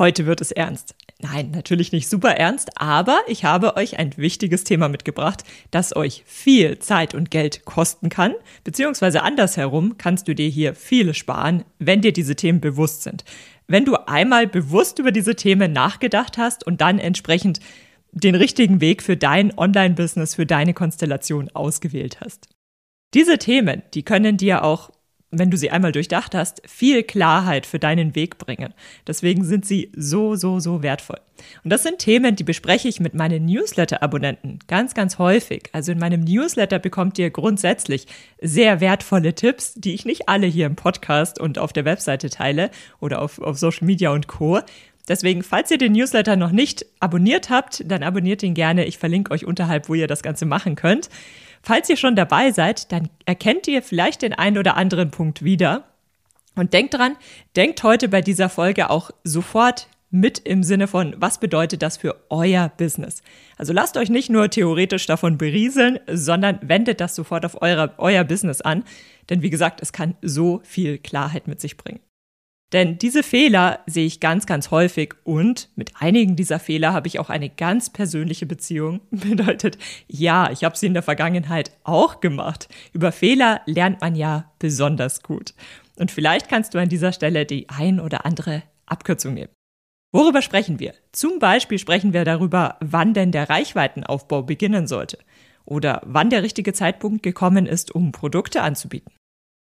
Heute wird es ernst. Nein, natürlich nicht super ernst, aber ich habe euch ein wichtiges Thema mitgebracht, das euch viel Zeit und Geld kosten kann, beziehungsweise andersherum kannst du dir hier viele sparen, wenn dir diese Themen bewusst sind. Wenn du einmal bewusst über diese Themen nachgedacht hast und dann entsprechend den richtigen Weg für dein Online-Business, für deine Konstellation ausgewählt hast. Diese Themen, die können dir auch wenn du sie einmal durchdacht hast, viel Klarheit für deinen Weg bringen. Deswegen sind sie so, so, so wertvoll. Und das sind Themen, die bespreche ich mit meinen Newsletter-Abonnenten ganz, ganz häufig. Also in meinem Newsletter bekommt ihr grundsätzlich sehr wertvolle Tipps, die ich nicht alle hier im Podcast und auf der Webseite teile oder auf, auf Social Media und Co. Deswegen, falls ihr den Newsletter noch nicht abonniert habt, dann abonniert ihn gerne. Ich verlinke euch unterhalb, wo ihr das Ganze machen könnt. Falls ihr schon dabei seid, dann erkennt ihr vielleicht den einen oder anderen Punkt wieder. Und denkt dran, denkt heute bei dieser Folge auch sofort mit im Sinne von, was bedeutet das für euer Business? Also lasst euch nicht nur theoretisch davon berieseln, sondern wendet das sofort auf eure, euer Business an. Denn wie gesagt, es kann so viel Klarheit mit sich bringen. Denn diese Fehler sehe ich ganz, ganz häufig und mit einigen dieser Fehler habe ich auch eine ganz persönliche Beziehung. Bedeutet, ja, ich habe sie in der Vergangenheit auch gemacht. Über Fehler lernt man ja besonders gut. Und vielleicht kannst du an dieser Stelle die ein oder andere Abkürzung nehmen. Worüber sprechen wir? Zum Beispiel sprechen wir darüber, wann denn der Reichweitenaufbau beginnen sollte oder wann der richtige Zeitpunkt gekommen ist, um Produkte anzubieten.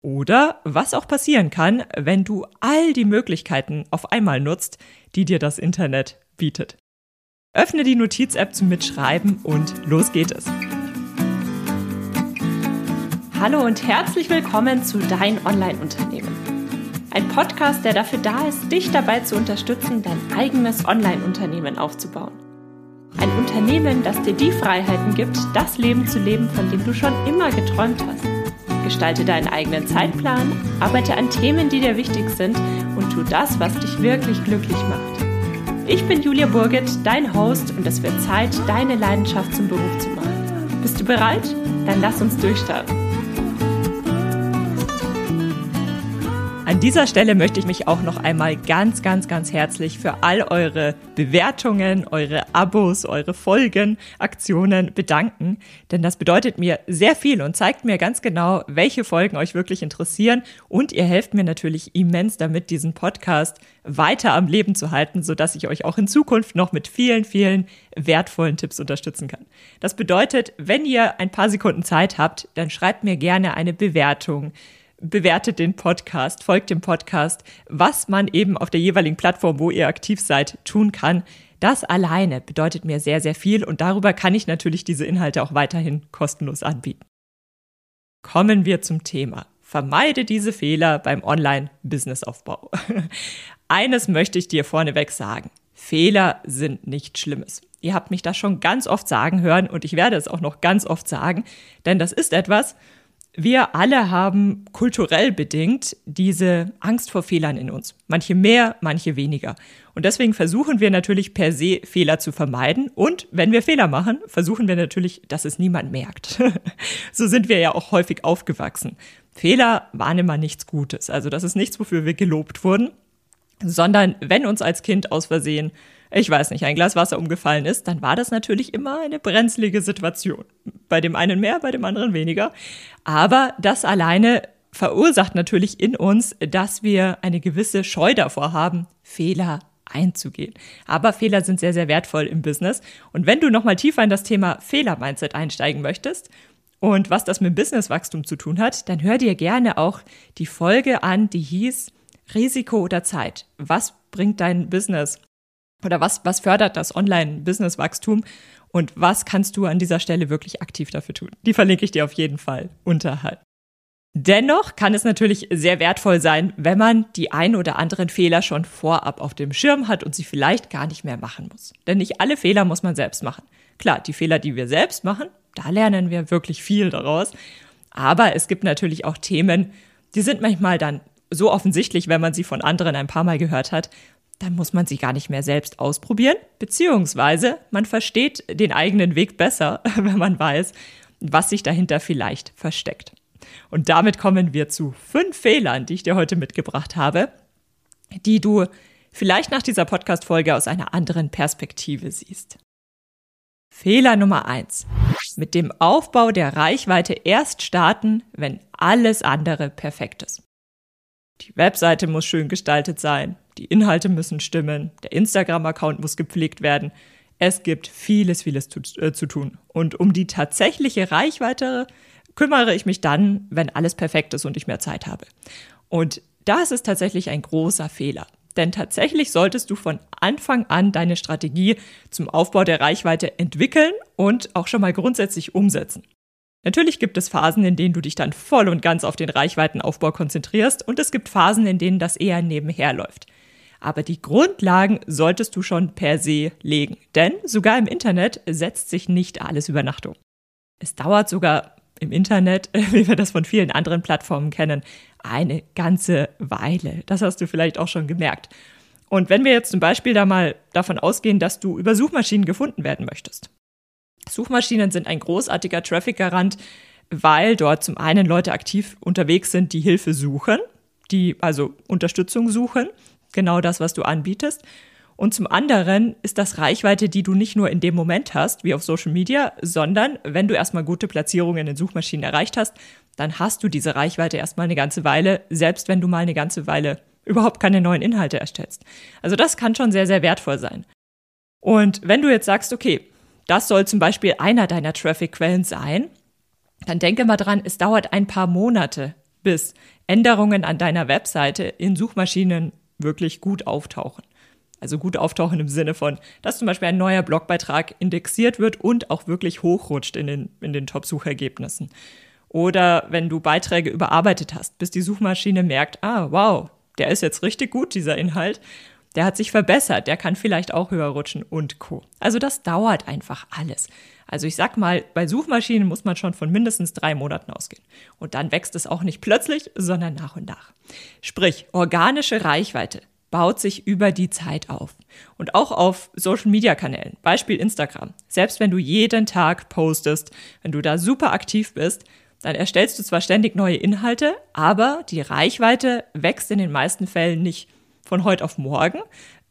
Oder was auch passieren kann, wenn du all die Möglichkeiten auf einmal nutzt, die dir das Internet bietet. Öffne die Notiz-App zum Mitschreiben und los geht es. Hallo und herzlich willkommen zu Dein Online-Unternehmen. Ein Podcast, der dafür da ist, dich dabei zu unterstützen, dein eigenes Online-Unternehmen aufzubauen. Ein Unternehmen, das dir die Freiheiten gibt, das Leben zu leben, von dem du schon immer geträumt hast. Gestalte deinen eigenen Zeitplan, arbeite an Themen, die dir wichtig sind und tu das, was dich wirklich glücklich macht. Ich bin Julia Burget, dein Host und es wird Zeit, deine Leidenschaft zum Beruf zu machen. Bist du bereit? Dann lass uns durchstarten. Dieser Stelle möchte ich mich auch noch einmal ganz, ganz, ganz herzlich für all eure Bewertungen, eure Abos, eure Folgen, Aktionen bedanken, denn das bedeutet mir sehr viel und zeigt mir ganz genau, welche Folgen euch wirklich interessieren. Und ihr helft mir natürlich immens damit, diesen Podcast weiter am Leben zu halten, sodass ich euch auch in Zukunft noch mit vielen, vielen wertvollen Tipps unterstützen kann. Das bedeutet, wenn ihr ein paar Sekunden Zeit habt, dann schreibt mir gerne eine Bewertung bewertet den Podcast, folgt dem Podcast, was man eben auf der jeweiligen Plattform, wo ihr aktiv seid, tun kann. Das alleine bedeutet mir sehr, sehr viel und darüber kann ich natürlich diese Inhalte auch weiterhin kostenlos anbieten. Kommen wir zum Thema. Vermeide diese Fehler beim Online-Businessaufbau. Eines möchte ich dir vorneweg sagen. Fehler sind nichts Schlimmes. Ihr habt mich das schon ganz oft sagen hören und ich werde es auch noch ganz oft sagen, denn das ist etwas, wir alle haben kulturell bedingt diese Angst vor Fehlern in uns. Manche mehr, manche weniger. Und deswegen versuchen wir natürlich per se Fehler zu vermeiden. Und wenn wir Fehler machen, versuchen wir natürlich, dass es niemand merkt. so sind wir ja auch häufig aufgewachsen. Fehler waren immer nichts Gutes. Also das ist nichts, wofür wir gelobt wurden, sondern wenn uns als Kind aus Versehen ich weiß nicht, ein Glas Wasser umgefallen ist, dann war das natürlich immer eine brenzlige Situation. Bei dem einen mehr, bei dem anderen weniger. Aber das alleine verursacht natürlich in uns, dass wir eine gewisse Scheu davor haben, Fehler einzugehen. Aber Fehler sind sehr, sehr wertvoll im Business. Und wenn du nochmal tiefer in das Thema Fehler-Mindset einsteigen möchtest und was das mit Businesswachstum zu tun hat, dann hör dir gerne auch die Folge an, die hieß Risiko oder Zeit. Was bringt dein Business oder was, was fördert das Online-Business-Wachstum und was kannst du an dieser Stelle wirklich aktiv dafür tun? Die verlinke ich dir auf jeden Fall unterhalb. Dennoch kann es natürlich sehr wertvoll sein, wenn man die ein oder anderen Fehler schon vorab auf dem Schirm hat und sie vielleicht gar nicht mehr machen muss. Denn nicht alle Fehler muss man selbst machen. Klar, die Fehler, die wir selbst machen, da lernen wir wirklich viel daraus. Aber es gibt natürlich auch Themen, die sind manchmal dann so offensichtlich, wenn man sie von anderen ein paar Mal gehört hat, dann muss man sie gar nicht mehr selbst ausprobieren, beziehungsweise man versteht den eigenen Weg besser, wenn man weiß, was sich dahinter vielleicht versteckt. Und damit kommen wir zu fünf Fehlern, die ich dir heute mitgebracht habe, die du vielleicht nach dieser Podcast-Folge aus einer anderen Perspektive siehst. Fehler Nummer eins: Mit dem Aufbau der Reichweite erst starten, wenn alles andere perfekt ist. Die Webseite muss schön gestaltet sein, die Inhalte müssen stimmen, der Instagram-Account muss gepflegt werden. Es gibt vieles, vieles zu, äh, zu tun. Und um die tatsächliche Reichweite kümmere ich mich dann, wenn alles perfekt ist und ich mehr Zeit habe. Und das ist tatsächlich ein großer Fehler. Denn tatsächlich solltest du von Anfang an deine Strategie zum Aufbau der Reichweite entwickeln und auch schon mal grundsätzlich umsetzen. Natürlich gibt es Phasen, in denen du dich dann voll und ganz auf den Reichweitenaufbau konzentrierst und es gibt Phasen, in denen das eher nebenher läuft. Aber die Grundlagen solltest du schon per se legen, denn sogar im Internet setzt sich nicht alles über Nacht um. Es dauert sogar im Internet, wie wir das von vielen anderen Plattformen kennen, eine ganze Weile. Das hast du vielleicht auch schon gemerkt. Und wenn wir jetzt zum Beispiel da mal davon ausgehen, dass du über Suchmaschinen gefunden werden möchtest. Suchmaschinen sind ein großartiger Traffic-Garant, weil dort zum einen Leute aktiv unterwegs sind, die Hilfe suchen, die also Unterstützung suchen, genau das, was du anbietest. Und zum anderen ist das Reichweite, die du nicht nur in dem Moment hast, wie auf Social Media, sondern wenn du erstmal gute Platzierungen in den Suchmaschinen erreicht hast, dann hast du diese Reichweite erstmal eine ganze Weile, selbst wenn du mal eine ganze Weile überhaupt keine neuen Inhalte erstellst. Also das kann schon sehr, sehr wertvoll sein. Und wenn du jetzt sagst, okay, das soll zum Beispiel einer deiner Traffic-Quellen sein, dann denke mal dran, es dauert ein paar Monate, bis Änderungen an deiner Webseite in Suchmaschinen wirklich gut auftauchen. Also gut auftauchen im Sinne von, dass zum Beispiel ein neuer Blogbeitrag indexiert wird und auch wirklich hochrutscht in den, in den Top-Suchergebnissen. Oder wenn du Beiträge überarbeitet hast, bis die Suchmaschine merkt, ah, wow, der ist jetzt richtig gut, dieser Inhalt. Der hat sich verbessert, der kann vielleicht auch höher rutschen und Co. Also das dauert einfach alles. Also ich sag mal, bei Suchmaschinen muss man schon von mindestens drei Monaten ausgehen. Und dann wächst es auch nicht plötzlich, sondern nach und nach. Sprich, organische Reichweite baut sich über die Zeit auf. Und auch auf Social-Media-Kanälen, Beispiel Instagram. Selbst wenn du jeden Tag postest, wenn du da super aktiv bist, dann erstellst du zwar ständig neue Inhalte, aber die Reichweite wächst in den meisten Fällen nicht von heute auf morgen,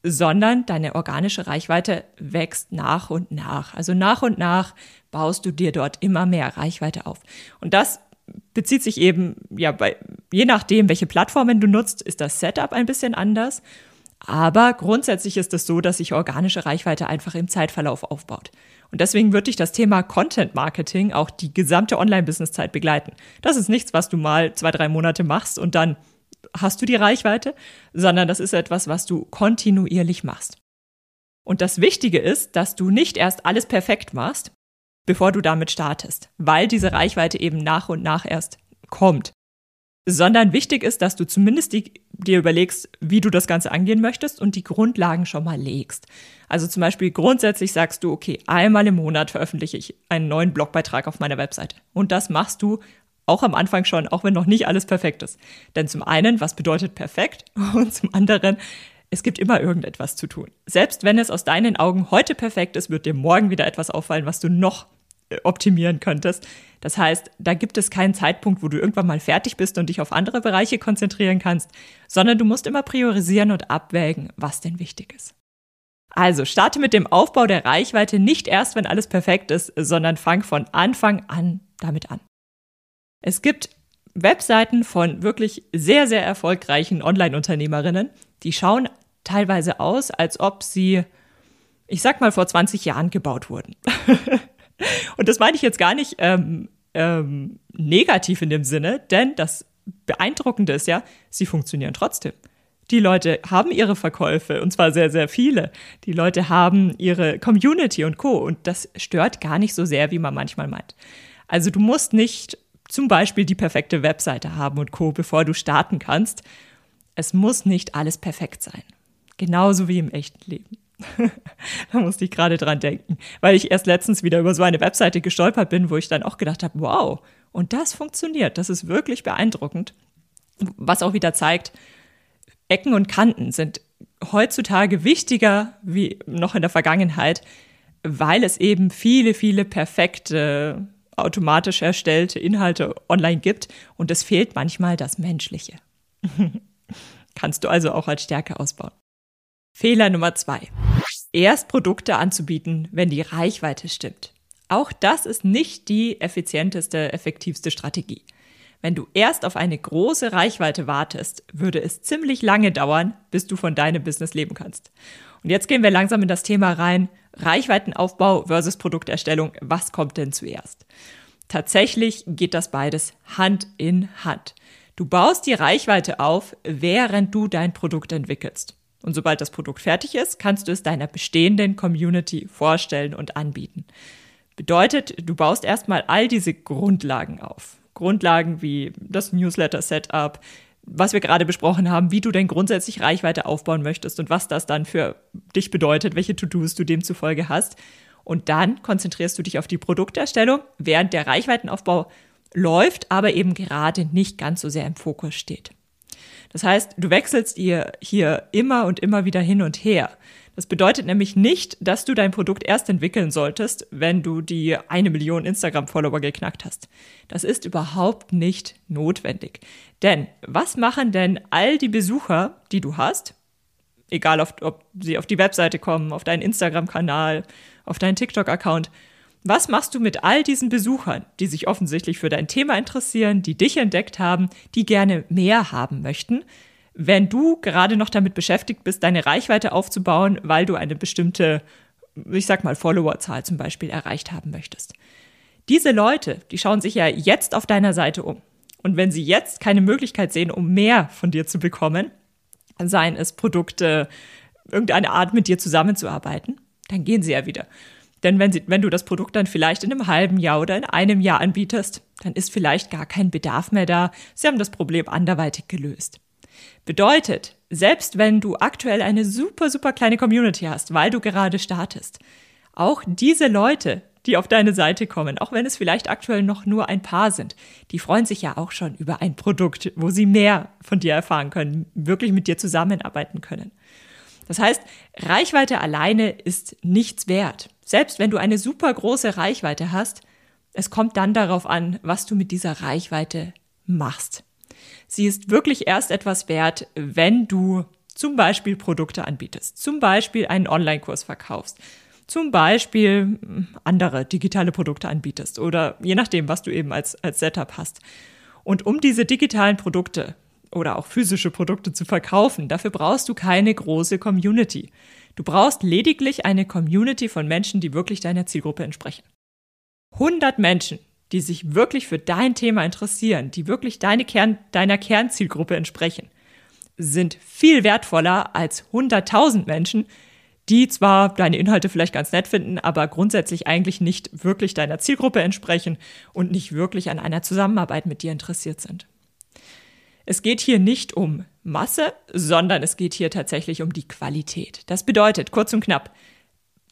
sondern deine organische Reichweite wächst nach und nach. Also nach und nach baust du dir dort immer mehr Reichweite auf. Und das bezieht sich eben, ja, bei, je nachdem, welche Plattformen du nutzt, ist das Setup ein bisschen anders. Aber grundsätzlich ist es so, dass sich organische Reichweite einfach im Zeitverlauf aufbaut. Und deswegen wird dich das Thema Content Marketing auch die gesamte Online-Business-Zeit begleiten. Das ist nichts, was du mal zwei, drei Monate machst und dann hast du die Reichweite, sondern das ist etwas, was du kontinuierlich machst. Und das Wichtige ist, dass du nicht erst alles perfekt machst, bevor du damit startest, weil diese Reichweite eben nach und nach erst kommt sondern wichtig ist, dass du zumindest die, dir überlegst, wie du das Ganze angehen möchtest und die Grundlagen schon mal legst. Also zum Beispiel grundsätzlich sagst du, okay, einmal im Monat veröffentliche ich einen neuen Blogbeitrag auf meiner Webseite. Und das machst du auch am Anfang schon, auch wenn noch nicht alles perfekt ist. Denn zum einen, was bedeutet perfekt? Und zum anderen, es gibt immer irgendetwas zu tun. Selbst wenn es aus deinen Augen heute perfekt ist, wird dir morgen wieder etwas auffallen, was du noch optimieren könntest. Das heißt, da gibt es keinen Zeitpunkt, wo du irgendwann mal fertig bist und dich auf andere Bereiche konzentrieren kannst, sondern du musst immer priorisieren und abwägen, was denn wichtig ist. Also starte mit dem Aufbau der Reichweite nicht erst, wenn alles perfekt ist, sondern fang von Anfang an damit an. Es gibt Webseiten von wirklich sehr, sehr erfolgreichen Online-Unternehmerinnen, die schauen teilweise aus, als ob sie, ich sag mal, vor 20 Jahren gebaut wurden. Und das meine ich jetzt gar nicht ähm, ähm, negativ in dem Sinne, denn das Beeindruckende ist ja, sie funktionieren trotzdem. Die Leute haben ihre Verkäufe und zwar sehr, sehr viele. Die Leute haben ihre Community und Co. Und das stört gar nicht so sehr, wie man manchmal meint. Also du musst nicht zum Beispiel die perfekte Webseite haben und Co., bevor du starten kannst. Es muss nicht alles perfekt sein. Genauso wie im echten Leben. da musste ich gerade dran denken, weil ich erst letztens wieder über so eine Webseite gestolpert bin, wo ich dann auch gedacht habe, wow, und das funktioniert, das ist wirklich beeindruckend. Was auch wieder zeigt, Ecken und Kanten sind heutzutage wichtiger wie noch in der Vergangenheit, weil es eben viele, viele perfekte, automatisch erstellte Inhalte online gibt und es fehlt manchmal das Menschliche. Kannst du also auch als Stärke ausbauen. Fehler Nummer zwei. Erst Produkte anzubieten, wenn die Reichweite stimmt. Auch das ist nicht die effizienteste, effektivste Strategie. Wenn du erst auf eine große Reichweite wartest, würde es ziemlich lange dauern, bis du von deinem Business leben kannst. Und jetzt gehen wir langsam in das Thema rein. Reichweitenaufbau versus Produkterstellung. Was kommt denn zuerst? Tatsächlich geht das beides Hand in Hand. Du baust die Reichweite auf, während du dein Produkt entwickelst. Und sobald das Produkt fertig ist, kannst du es deiner bestehenden Community vorstellen und anbieten. Bedeutet, du baust erstmal all diese Grundlagen auf. Grundlagen wie das Newsletter-Setup, was wir gerade besprochen haben, wie du denn grundsätzlich Reichweite aufbauen möchtest und was das dann für dich bedeutet, welche To-Dos du demzufolge hast. Und dann konzentrierst du dich auf die Produkterstellung, während der Reichweitenaufbau läuft, aber eben gerade nicht ganz so sehr im Fokus steht. Das heißt, du wechselst ihr hier immer und immer wieder hin und her. Das bedeutet nämlich nicht, dass du dein Produkt erst entwickeln solltest, wenn du die eine Million Instagram-Follower geknackt hast. Das ist überhaupt nicht notwendig. Denn was machen denn all die Besucher, die du hast, egal ob sie auf die Webseite kommen, auf deinen Instagram-Kanal, auf deinen TikTok-Account, was machst du mit all diesen Besuchern, die sich offensichtlich für dein Thema interessieren, die dich entdeckt haben, die gerne mehr haben möchten, wenn du gerade noch damit beschäftigt bist, deine Reichweite aufzubauen, weil du eine bestimmte, ich sag mal, Followerzahl zum Beispiel erreicht haben möchtest? Diese Leute, die schauen sich ja jetzt auf deiner Seite um. Und wenn sie jetzt keine Möglichkeit sehen, um mehr von dir zu bekommen, seien es Produkte, irgendeine Art mit dir zusammenzuarbeiten, dann gehen sie ja wieder. Denn wenn, sie, wenn du das Produkt dann vielleicht in einem halben Jahr oder in einem Jahr anbietest, dann ist vielleicht gar kein Bedarf mehr da. Sie haben das Problem anderweitig gelöst. Bedeutet, selbst wenn du aktuell eine super, super kleine Community hast, weil du gerade startest, auch diese Leute, die auf deine Seite kommen, auch wenn es vielleicht aktuell noch nur ein paar sind, die freuen sich ja auch schon über ein Produkt, wo sie mehr von dir erfahren können, wirklich mit dir zusammenarbeiten können. Das heißt, Reichweite alleine ist nichts wert. Selbst wenn du eine super große Reichweite hast, es kommt dann darauf an, was du mit dieser Reichweite machst. Sie ist wirklich erst etwas wert, wenn du zum Beispiel Produkte anbietest, zum Beispiel einen Online-Kurs verkaufst, zum Beispiel hm, andere digitale Produkte anbietest oder je nachdem, was du eben als, als Setup hast. Und um diese digitalen Produkte oder auch physische Produkte zu verkaufen, dafür brauchst du keine große Community. Du brauchst lediglich eine Community von Menschen, die wirklich deiner Zielgruppe entsprechen. 100 Menschen, die sich wirklich für dein Thema interessieren, die wirklich deine Kern, deiner Kernzielgruppe entsprechen, sind viel wertvoller als 100.000 Menschen, die zwar deine Inhalte vielleicht ganz nett finden, aber grundsätzlich eigentlich nicht wirklich deiner Zielgruppe entsprechen und nicht wirklich an einer Zusammenarbeit mit dir interessiert sind. Es geht hier nicht um Masse, sondern es geht hier tatsächlich um die Qualität. Das bedeutet, kurz und knapp,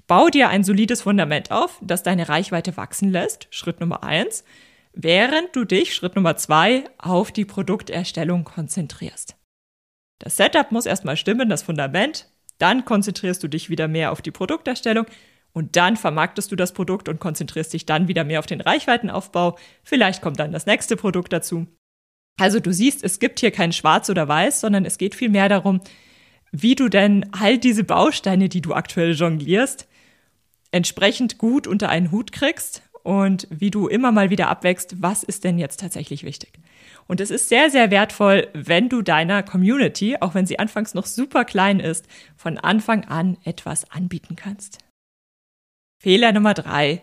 bau dir ein solides Fundament auf, das deine Reichweite wachsen lässt, Schritt Nummer eins, während du dich, Schritt Nummer zwei, auf die Produkterstellung konzentrierst. Das Setup muss erstmal stimmen, das Fundament, dann konzentrierst du dich wieder mehr auf die Produkterstellung und dann vermarktest du das Produkt und konzentrierst dich dann wieder mehr auf den Reichweitenaufbau. Vielleicht kommt dann das nächste Produkt dazu. Also du siehst, es gibt hier kein Schwarz oder Weiß, sondern es geht vielmehr darum, wie du denn all diese Bausteine, die du aktuell jonglierst, entsprechend gut unter einen Hut kriegst und wie du immer mal wieder abwächst, was ist denn jetzt tatsächlich wichtig. Und es ist sehr, sehr wertvoll, wenn du deiner Community, auch wenn sie anfangs noch super klein ist, von Anfang an etwas anbieten kannst. Fehler Nummer drei.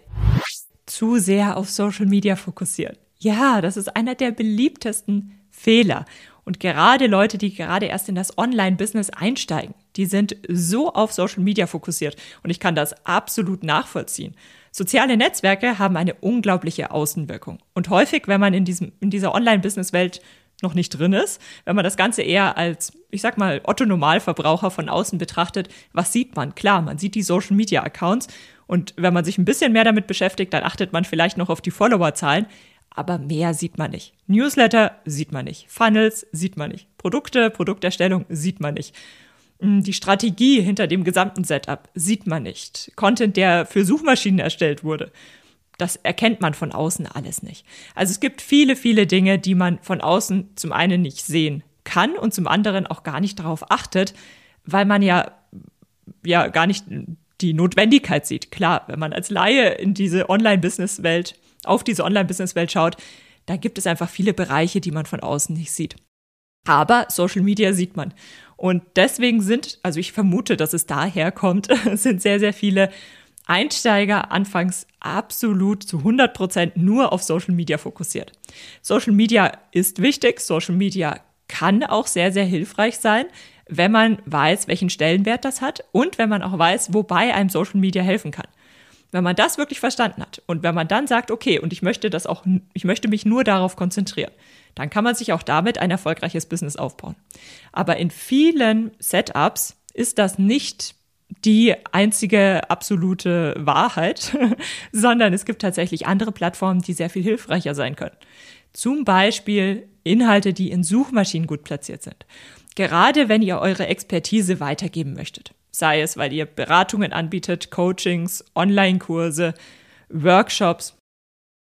Zu sehr auf Social Media fokussieren. Ja, das ist einer der beliebtesten Fehler. Und gerade Leute, die gerade erst in das Online-Business einsteigen, die sind so auf Social Media fokussiert. Und ich kann das absolut nachvollziehen. Soziale Netzwerke haben eine unglaubliche Außenwirkung. Und häufig, wenn man in, diesem, in dieser Online-Business-Welt noch nicht drin ist, wenn man das Ganze eher als, ich sag mal, Otto-Normalverbraucher von außen betrachtet, was sieht man? Klar, man sieht die Social-Media-Accounts und wenn man sich ein bisschen mehr damit beschäftigt, dann achtet man vielleicht noch auf die Followerzahlen aber mehr sieht man nicht. Newsletter sieht man nicht. Funnels sieht man nicht. Produkte, Produkterstellung sieht man nicht. Hm, die Strategie hinter dem gesamten Setup sieht man nicht. Content, der für Suchmaschinen erstellt wurde, das erkennt man von außen alles nicht. Also es gibt viele, viele Dinge, die man von außen zum einen nicht sehen kann und zum anderen auch gar nicht darauf achtet, weil man ja ja gar nicht die Notwendigkeit sieht. Klar, wenn man als Laie in diese Online-Business-Welt, auf diese Online-Business-Welt schaut, da gibt es einfach viele Bereiche, die man von außen nicht sieht. Aber Social Media sieht man. Und deswegen sind, also ich vermute, dass es daher kommt, sind sehr, sehr viele Einsteiger anfangs absolut zu 100 Prozent nur auf Social Media fokussiert. Social Media ist wichtig. Social Media kann auch sehr, sehr hilfreich sein, wenn man weiß, welchen Stellenwert das hat und wenn man auch weiß, wobei einem Social Media helfen kann. Wenn man das wirklich verstanden hat und wenn man dann sagt, okay, und ich möchte das auch, ich möchte mich nur darauf konzentrieren, dann kann man sich auch damit ein erfolgreiches Business aufbauen. Aber in vielen Setups ist das nicht die einzige absolute Wahrheit, sondern es gibt tatsächlich andere Plattformen, die sehr viel hilfreicher sein können. Zum Beispiel Inhalte, die in Suchmaschinen gut platziert sind. Gerade wenn ihr eure Expertise weitergeben möchtet. Sei es, weil ihr Beratungen anbietet, Coachings, Online-Kurse, Workshops.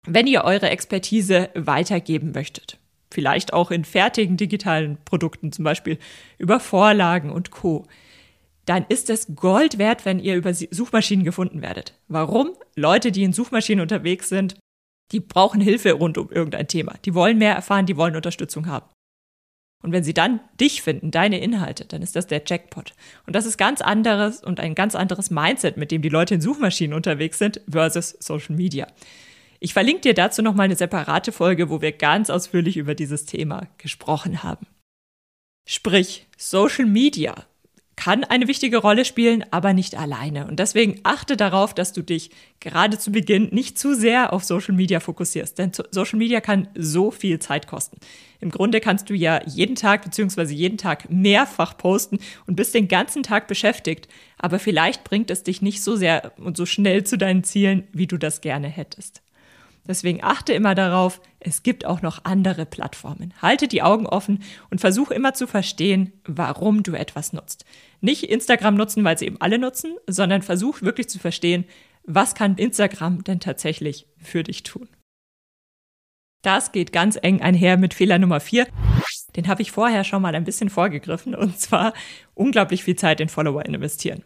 Wenn ihr eure Expertise weitergeben möchtet. Vielleicht auch in fertigen digitalen Produkten, zum Beispiel über Vorlagen und Co dann ist es Gold wert, wenn ihr über Suchmaschinen gefunden werdet. Warum? Leute, die in Suchmaschinen unterwegs sind, die brauchen Hilfe rund um irgendein Thema. Die wollen mehr erfahren, die wollen Unterstützung haben. Und wenn sie dann dich finden, deine Inhalte, dann ist das der Jackpot. Und das ist ganz anderes und ein ganz anderes Mindset, mit dem die Leute in Suchmaschinen unterwegs sind, versus Social Media. Ich verlinke dir dazu nochmal eine separate Folge, wo wir ganz ausführlich über dieses Thema gesprochen haben. Sprich, Social Media kann eine wichtige Rolle spielen, aber nicht alleine. Und deswegen achte darauf, dass du dich gerade zu Beginn nicht zu sehr auf Social Media fokussierst. Denn Social Media kann so viel Zeit kosten. Im Grunde kannst du ja jeden Tag bzw. jeden Tag mehrfach posten und bist den ganzen Tag beschäftigt. Aber vielleicht bringt es dich nicht so sehr und so schnell zu deinen Zielen, wie du das gerne hättest. Deswegen achte immer darauf, es gibt auch noch andere Plattformen. Halte die Augen offen und versuche immer zu verstehen, warum du etwas nutzt. Nicht Instagram nutzen, weil sie eben alle nutzen, sondern versuch wirklich zu verstehen, was kann Instagram denn tatsächlich für dich tun. Das geht ganz eng einher mit Fehler Nummer vier. Den habe ich vorher schon mal ein bisschen vorgegriffen, und zwar unglaublich viel Zeit in Follower investieren.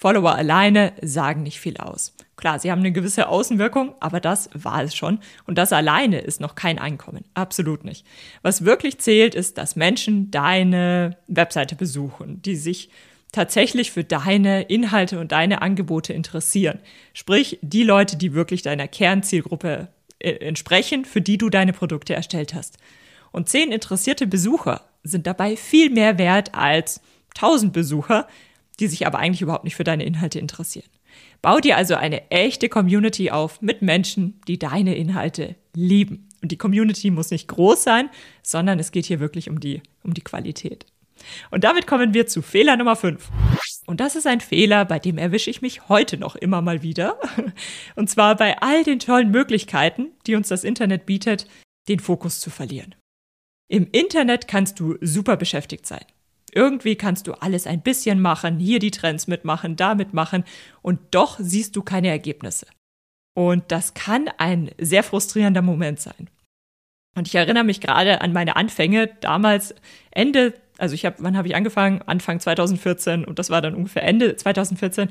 Follower alleine sagen nicht viel aus. Klar, sie haben eine gewisse Außenwirkung, aber das war es schon. Und das alleine ist noch kein Einkommen. Absolut nicht. Was wirklich zählt, ist, dass Menschen deine Webseite besuchen, die sich tatsächlich für deine Inhalte und deine Angebote interessieren. Sprich, die Leute, die wirklich deiner Kernzielgruppe äh, entsprechen, für die du deine Produkte erstellt hast. Und zehn interessierte Besucher sind dabei viel mehr wert als tausend Besucher, die sich aber eigentlich überhaupt nicht für deine Inhalte interessieren. Bau dir also eine echte Community auf mit Menschen, die deine Inhalte lieben. Und die Community muss nicht groß sein, sondern es geht hier wirklich um die, um die Qualität. Und damit kommen wir zu Fehler Nummer 5. Und das ist ein Fehler, bei dem erwische ich mich heute noch immer mal wieder. Und zwar bei all den tollen Möglichkeiten, die uns das Internet bietet, den Fokus zu verlieren. Im Internet kannst du super beschäftigt sein. Irgendwie kannst du alles ein bisschen machen, hier die Trends mitmachen, da mitmachen und doch siehst du keine Ergebnisse. Und das kann ein sehr frustrierender Moment sein. Und ich erinnere mich gerade an meine Anfänge damals Ende, also ich habe, wann habe ich angefangen? Anfang 2014 und das war dann ungefähr Ende 2014.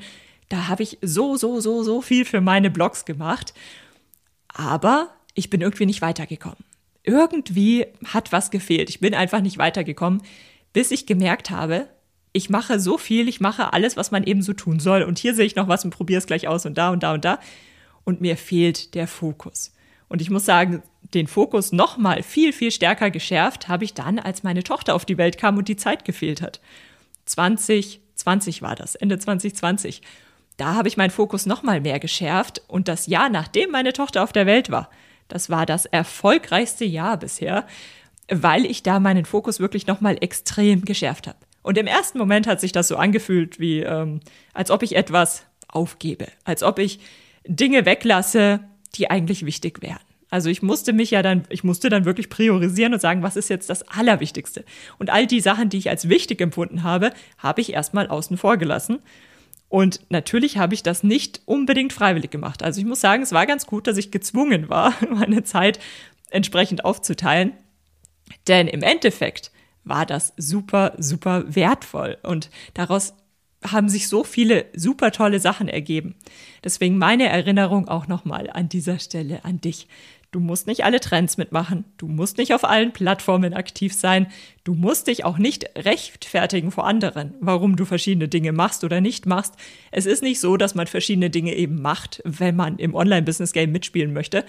Da habe ich so, so, so, so viel für meine Blogs gemacht. Aber ich bin irgendwie nicht weitergekommen. Irgendwie hat was gefehlt. Ich bin einfach nicht weitergekommen bis ich gemerkt habe, ich mache so viel, ich mache alles, was man eben so tun soll. Und hier sehe ich noch was und probiere es gleich aus und da und da und da. Und mir fehlt der Fokus. Und ich muss sagen, den Fokus noch mal viel, viel stärker geschärft habe ich dann, als meine Tochter auf die Welt kam und die Zeit gefehlt hat. 2020 war das, Ende 2020. Da habe ich meinen Fokus noch mal mehr geschärft und das Jahr, nachdem meine Tochter auf der Welt war, das war das erfolgreichste Jahr bisher weil ich da meinen Fokus wirklich nochmal extrem geschärft habe. Und im ersten Moment hat sich das so angefühlt, wie ähm, als ob ich etwas aufgebe, als ob ich Dinge weglasse, die eigentlich wichtig wären. Also ich musste mich ja dann, ich musste dann wirklich priorisieren und sagen, was ist jetzt das Allerwichtigste? Und all die Sachen, die ich als wichtig empfunden habe, habe ich erstmal außen vor gelassen. Und natürlich habe ich das nicht unbedingt freiwillig gemacht. Also ich muss sagen, es war ganz gut, dass ich gezwungen war, meine Zeit entsprechend aufzuteilen. Denn im Endeffekt war das super, super wertvoll und daraus haben sich so viele super tolle Sachen ergeben. Deswegen meine Erinnerung auch nochmal an dieser Stelle an dich. Du musst nicht alle Trends mitmachen. Du musst nicht auf allen Plattformen aktiv sein. Du musst dich auch nicht rechtfertigen vor anderen, warum du verschiedene Dinge machst oder nicht machst. Es ist nicht so, dass man verschiedene Dinge eben macht, wenn man im Online-Business-Game mitspielen möchte,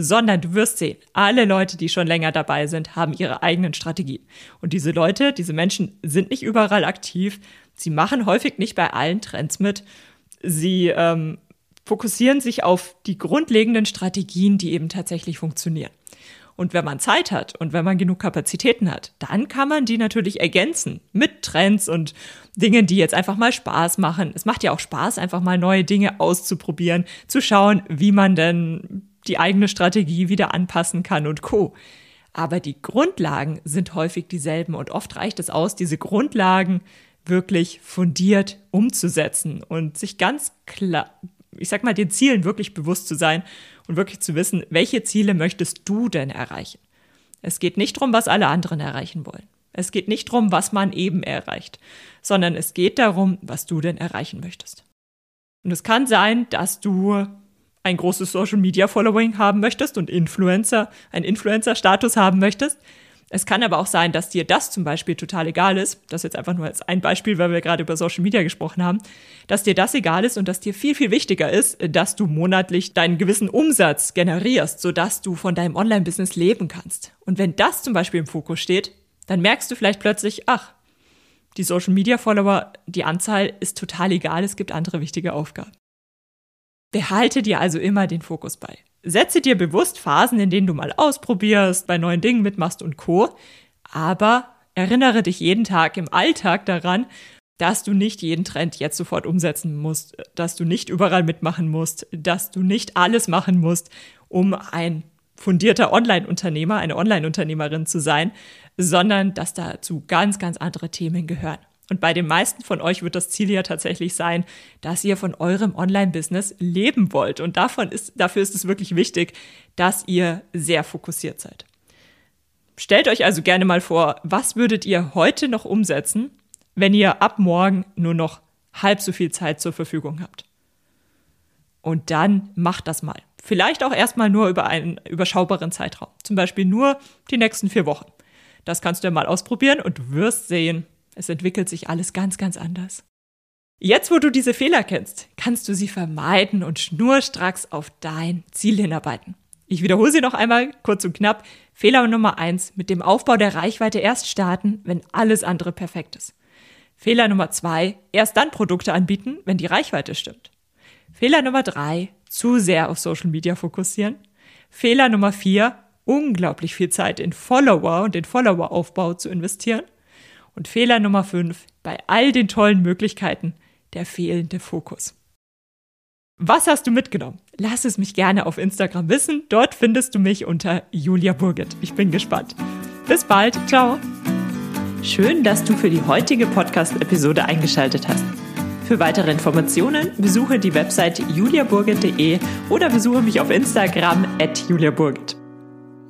sondern du wirst sehen, alle Leute, die schon länger dabei sind, haben ihre eigenen Strategien. Und diese Leute, diese Menschen sind nicht überall aktiv. Sie machen häufig nicht bei allen Trends mit. Sie ähm, fokussieren sich auf die grundlegenden Strategien, die eben tatsächlich funktionieren. Und wenn man Zeit hat und wenn man genug Kapazitäten hat, dann kann man die natürlich ergänzen mit Trends und Dingen, die jetzt einfach mal Spaß machen. Es macht ja auch Spaß, einfach mal neue Dinge auszuprobieren, zu schauen, wie man denn die eigene Strategie wieder anpassen kann und co. Aber die Grundlagen sind häufig dieselben und oft reicht es aus, diese Grundlagen wirklich fundiert umzusetzen und sich ganz klar, ich sag mal, den Zielen wirklich bewusst zu sein und wirklich zu wissen, welche Ziele möchtest du denn erreichen? Es geht nicht darum, was alle anderen erreichen wollen. Es geht nicht darum, was man eben erreicht, sondern es geht darum, was du denn erreichen möchtest. Und es kann sein, dass du ein großes Social Media Following haben möchtest und Influencer, einen Influencer-Status haben möchtest. Es kann aber auch sein, dass dir das zum Beispiel total egal ist. Das jetzt einfach nur als ein Beispiel, weil wir gerade über Social Media gesprochen haben, dass dir das egal ist und dass dir viel, viel wichtiger ist, dass du monatlich deinen gewissen Umsatz generierst, sodass du von deinem Online-Business leben kannst. Und wenn das zum Beispiel im Fokus steht, dann merkst du vielleicht plötzlich, ach, die Social Media Follower, die Anzahl ist total egal, es gibt andere wichtige Aufgaben. Behalte dir also immer den Fokus bei. Setze dir bewusst Phasen, in denen du mal ausprobierst, bei neuen Dingen mitmachst und Co. Aber erinnere dich jeden Tag im Alltag daran, dass du nicht jeden Trend jetzt sofort umsetzen musst, dass du nicht überall mitmachen musst, dass du nicht alles machen musst, um ein fundierter Online-Unternehmer, eine Online-Unternehmerin zu sein, sondern dass dazu ganz, ganz andere Themen gehören. Und bei den meisten von euch wird das Ziel ja tatsächlich sein, dass ihr von eurem Online-Business leben wollt. Und davon ist, dafür ist es wirklich wichtig, dass ihr sehr fokussiert seid. Stellt euch also gerne mal vor, was würdet ihr heute noch umsetzen, wenn ihr ab morgen nur noch halb so viel Zeit zur Verfügung habt? Und dann macht das mal. Vielleicht auch erstmal nur über einen überschaubaren Zeitraum. Zum Beispiel nur die nächsten vier Wochen. Das kannst du ja mal ausprobieren und du wirst sehen, es entwickelt sich alles ganz, ganz anders. Jetzt, wo du diese Fehler kennst, kannst du sie vermeiden und schnurstracks auf dein Ziel hinarbeiten. Ich wiederhole sie noch einmal kurz und knapp. Fehler Nummer eins: mit dem Aufbau der Reichweite erst starten, wenn alles andere perfekt ist. Fehler Nummer zwei: erst dann Produkte anbieten, wenn die Reichweite stimmt. Fehler Nummer drei: zu sehr auf Social Media fokussieren. Fehler Nummer vier: unglaublich viel Zeit in Follower und den Followeraufbau zu investieren. Und Fehler Nummer 5, bei all den tollen Möglichkeiten, der fehlende Fokus. Was hast du mitgenommen? Lass es mich gerne auf Instagram wissen. Dort findest du mich unter Julia Burget. Ich bin gespannt. Bis bald. Ciao. Schön, dass du für die heutige Podcast-Episode eingeschaltet hast. Für weitere Informationen besuche die Website juliaburget.de oder besuche mich auf Instagram at juliaburget.